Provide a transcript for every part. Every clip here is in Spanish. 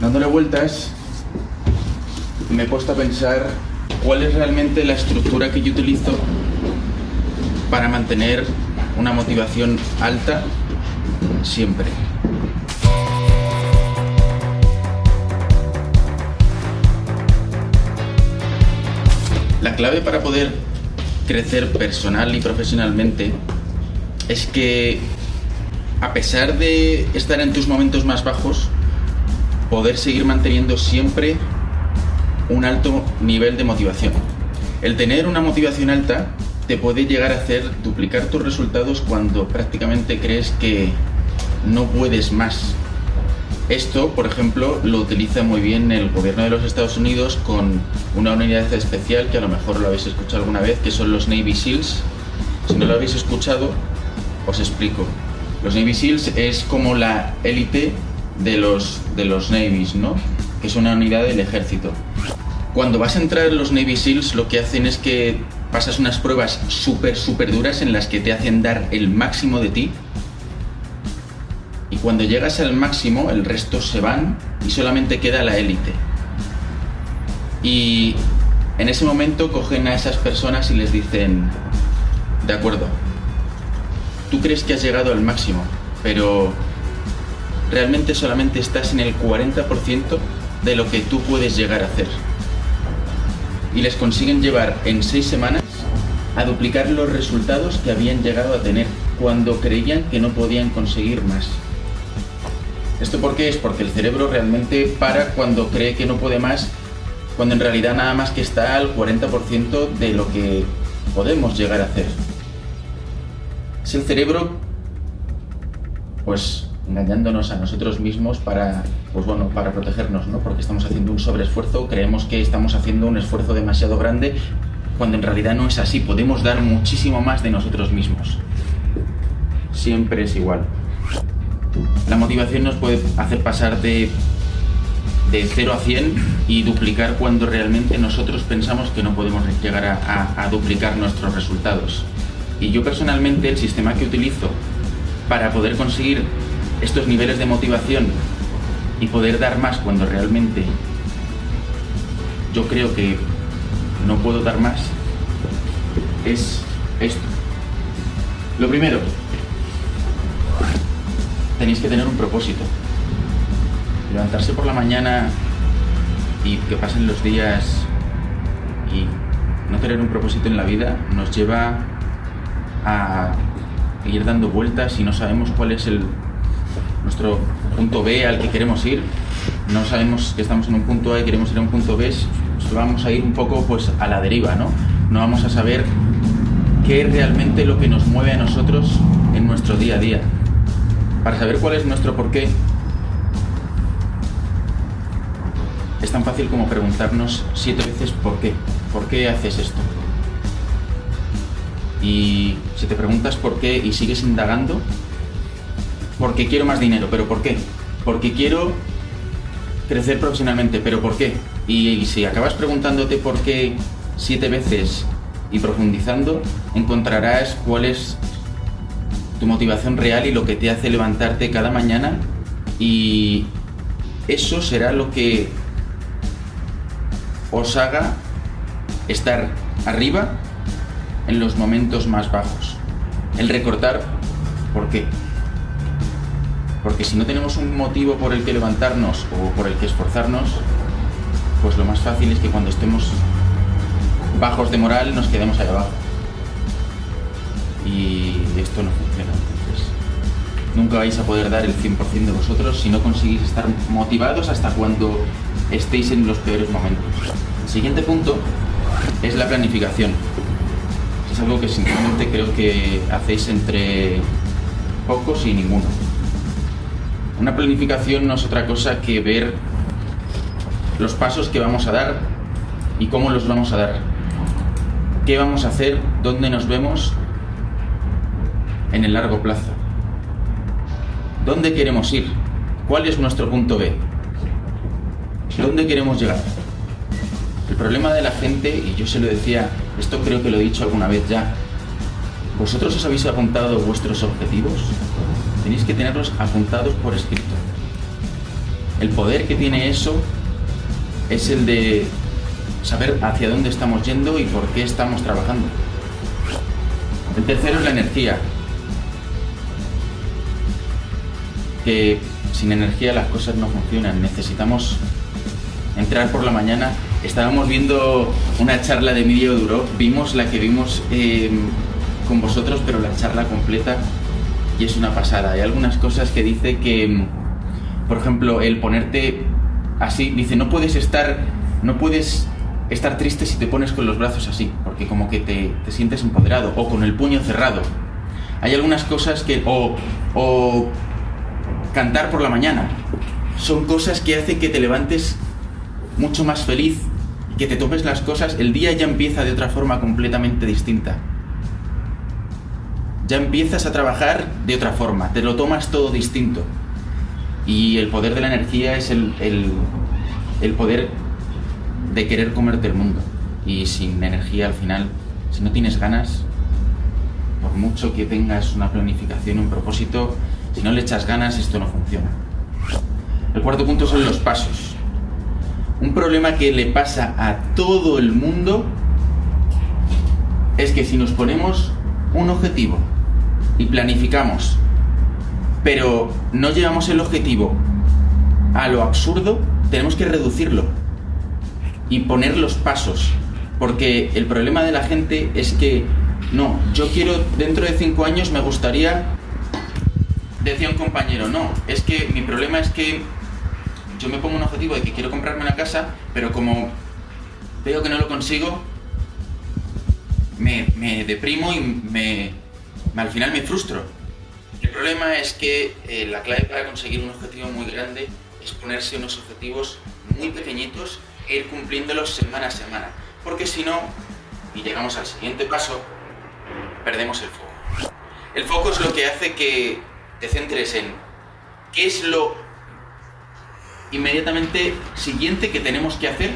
Dándole vueltas, me he puesto a pensar cuál es realmente la estructura que yo utilizo para mantener una motivación alta siempre. La clave para poder crecer personal y profesionalmente es que a pesar de estar en tus momentos más bajos, poder seguir manteniendo siempre un alto nivel de motivación. El tener una motivación alta te puede llegar a hacer duplicar tus resultados cuando prácticamente crees que no puedes más. Esto, por ejemplo, lo utiliza muy bien el gobierno de los Estados Unidos con una unidad especial que a lo mejor lo habéis escuchado alguna vez, que son los Navy SEALs. Si no lo habéis escuchado, os explico. Los Navy SEALs es como la élite de los, de los Navies, ¿no? Que es una unidad del ejército. Cuando vas a entrar en los Navy SEALs, lo que hacen es que pasas unas pruebas súper, súper duras en las que te hacen dar el máximo de ti. Y cuando llegas al máximo, el resto se van y solamente queda la élite. Y en ese momento cogen a esas personas y les dicen, de acuerdo, tú crees que has llegado al máximo, pero realmente solamente estás en el 40% de lo que tú puedes llegar a hacer. Y les consiguen llevar en seis semanas a duplicar los resultados que habían llegado a tener cuando creían que no podían conseguir más. ¿Esto por qué es? Porque el cerebro realmente para cuando cree que no puede más, cuando en realidad nada más que está al 40% de lo que podemos llegar a hacer. Es el cerebro, pues engañándonos a nosotros mismos para, pues bueno, para protegernos, ¿no? Porque estamos haciendo un sobreesfuerzo, creemos que estamos haciendo un esfuerzo demasiado grande, cuando en realidad no es así. Podemos dar muchísimo más de nosotros mismos. Siempre es igual. La motivación nos puede hacer pasar de, de 0 a 100 y duplicar cuando realmente nosotros pensamos que no podemos llegar a, a duplicar nuestros resultados. Y yo personalmente el sistema que utilizo para poder conseguir estos niveles de motivación y poder dar más cuando realmente yo creo que no puedo dar más es esto. Lo primero, tenéis que tener un propósito. Levantarse por la mañana y que pasen los días y no tener un propósito en la vida nos lleva a ir dando vueltas y no sabemos cuál es el nuestro punto B al que queremos ir. No sabemos que estamos en un punto A y queremos ir a un punto B, vamos a ir un poco pues a la deriva, ¿no? No vamos a saber qué es realmente lo que nos mueve a nosotros en nuestro día a día. Para saber cuál es nuestro porqué, es tan fácil como preguntarnos siete veces por qué. ¿Por qué haces esto? Y si te preguntas por qué y sigues indagando, porque quiero más dinero, pero ¿por qué? Porque quiero crecer profesionalmente, pero ¿por qué? Y, si acabas preguntándote por qué siete veces y profundizando, encontrarás cuál es tu motivación real y lo que te hace levantarte cada mañana y eso será lo que os haga estar arriba en los momentos más bajos. El recortar, ¿por qué? Porque si no tenemos un motivo por el que levantarnos o por el que esforzarnos, pues lo más fácil es que cuando estemos bajos de moral nos quedemos ahí abajo. Y esto no funciona. Entonces, nunca vais a poder dar el 100% de vosotros si no conseguís estar motivados hasta cuando estéis en los peores momentos. El siguiente punto es la planificación. Es algo que sinceramente creo que hacéis entre pocos y ninguno. Una planificación no es otra cosa que ver los pasos que vamos a dar y cómo los vamos a dar. ¿Qué vamos a hacer? ¿Dónde nos vemos en el largo plazo? ¿Dónde queremos ir? ¿Cuál es nuestro punto B? ¿Dónde queremos llegar? El problema de la gente, y yo se lo decía, esto creo que lo he dicho alguna vez ya, ¿vosotros os habéis apuntado vuestros objetivos? Tenéis que tenerlos apuntados por escrito. El poder que tiene eso es el de saber hacia dónde estamos yendo y por qué estamos trabajando. El tercero es la energía. Que sin energía las cosas no funcionan. Necesitamos entrar por la mañana. Estábamos viendo una charla de Medio Duro. Vimos la que vimos eh, con vosotros, pero la charla completa y es una pasada. Hay algunas cosas que dice que, por ejemplo, el ponerte así, dice, no puedes estar, no puedes estar triste si te pones con los brazos así, porque como que te, te sientes empoderado, o con el puño cerrado. Hay algunas cosas que, o, o cantar por la mañana, son cosas que hacen que te levantes mucho más feliz, que te tomes las cosas, el día ya empieza de otra forma completamente distinta. Ya empiezas a trabajar de otra forma, te lo tomas todo distinto. Y el poder de la energía es el, el, el poder de querer comerte el mundo. Y sin energía al final, si no tienes ganas, por mucho que tengas una planificación, un propósito, si no le echas ganas, esto no funciona. El cuarto punto son los pasos. Un problema que le pasa a todo el mundo es que si nos ponemos un objetivo y planificamos, pero no llevamos el objetivo a lo absurdo, tenemos que reducirlo y poner los pasos. Porque el problema de la gente es que, no, yo quiero, dentro de cinco años me gustaría, decía un compañero, no, es que mi problema es que yo me pongo un objetivo de que quiero comprarme una casa, pero como veo que no lo consigo, me, me deprimo y me, al final me frustro. El problema es que eh, la clave para conseguir un objetivo muy grande es ponerse unos objetivos muy pequeñitos e ir cumpliéndolos semana a semana. Porque si no, y llegamos al siguiente paso, perdemos el foco. El foco es lo que hace que te centres en qué es lo inmediatamente siguiente que tenemos que hacer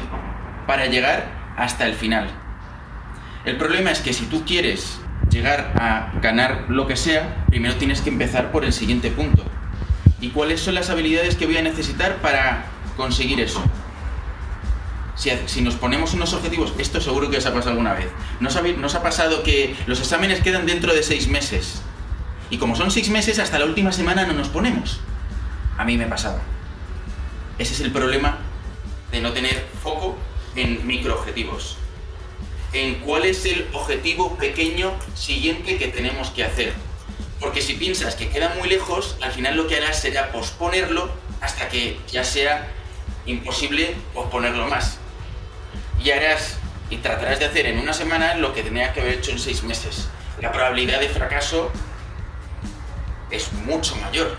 para llegar hasta el final. El problema es que si tú quieres llegar a ganar lo que sea, primero tienes que empezar por el siguiente punto. ¿Y cuáles son las habilidades que voy a necesitar para conseguir eso? Si, nos ponemos unos objetivos, esto seguro que os ha pasado alguna vez. ¿Nos ha, ¿Nos ha pasado que los exámenes quedan dentro de seis meses? Y como son seis meses, hasta la última semana no nos ponemos. A mí me ha pasado. Ese es el problema de no tener foco en microobjetivos. En cuál es el objetivo pequeño siguiente que tenemos que hacer. Porque si piensas que queda muy lejos, al final lo que harás será posponerlo hasta que ya sea imposible posponerlo más. Y harás y tratarás de hacer en una semana lo que tenías que haber hecho en seis meses. La probabilidad de fracaso es mucho mayor.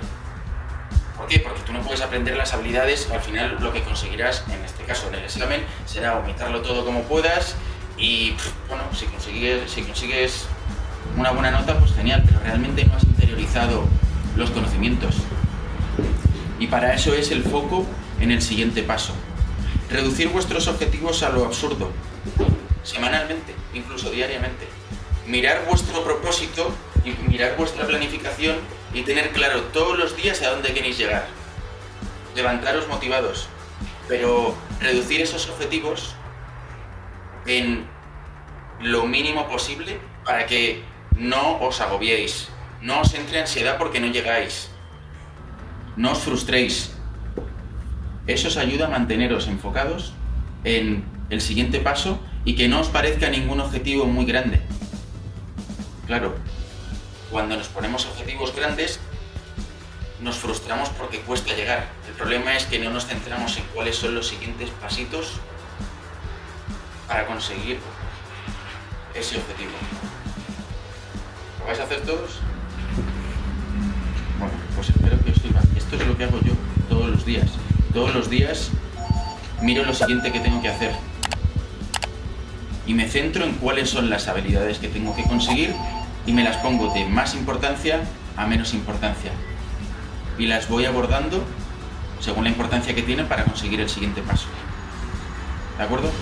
¿Por qué? Porque tú no puedes aprender las habilidades, al final lo que conseguirás, en este caso en el examen, será vomitarlo todo como puedas y, bueno, si consigues, si consigues una buena nota, pues genial, pero realmente no has interiorizado los conocimientos. Y para eso es el foco en el siguiente paso. Reducir vuestros objetivos a lo absurdo, semanalmente, incluso diariamente. Mirar vuestro propósito y mirar vuestra planificación y tener claro todos los días a dónde queréis llegar. Levantaros motivados, pero reducir esos objetivos en lo mínimo posible para que no os agobiéis, no os entre ansiedad porque no llegáis, no os frustréis. Eso os ayuda a manteneros enfocados en el siguiente paso y que no os parezca ningún objetivo muy grande. Claro, cuando nos ponemos objetivos grandes, nos frustramos porque cuesta llegar. El problema es que no nos centramos en cuáles son los siguientes pasitos para conseguir ese objetivo. ¿Lo vais a hacer todos? Bueno, pues espero que os sirva. Esto es lo que hago yo todos los días. Todos los días miro lo siguiente que tengo que hacer. Y me centro en cuáles son las habilidades que tengo que conseguir y me las pongo de más importancia a menos importancia. Y las voy abordando según la importancia que tienen para conseguir el siguiente paso. ¿De acuerdo?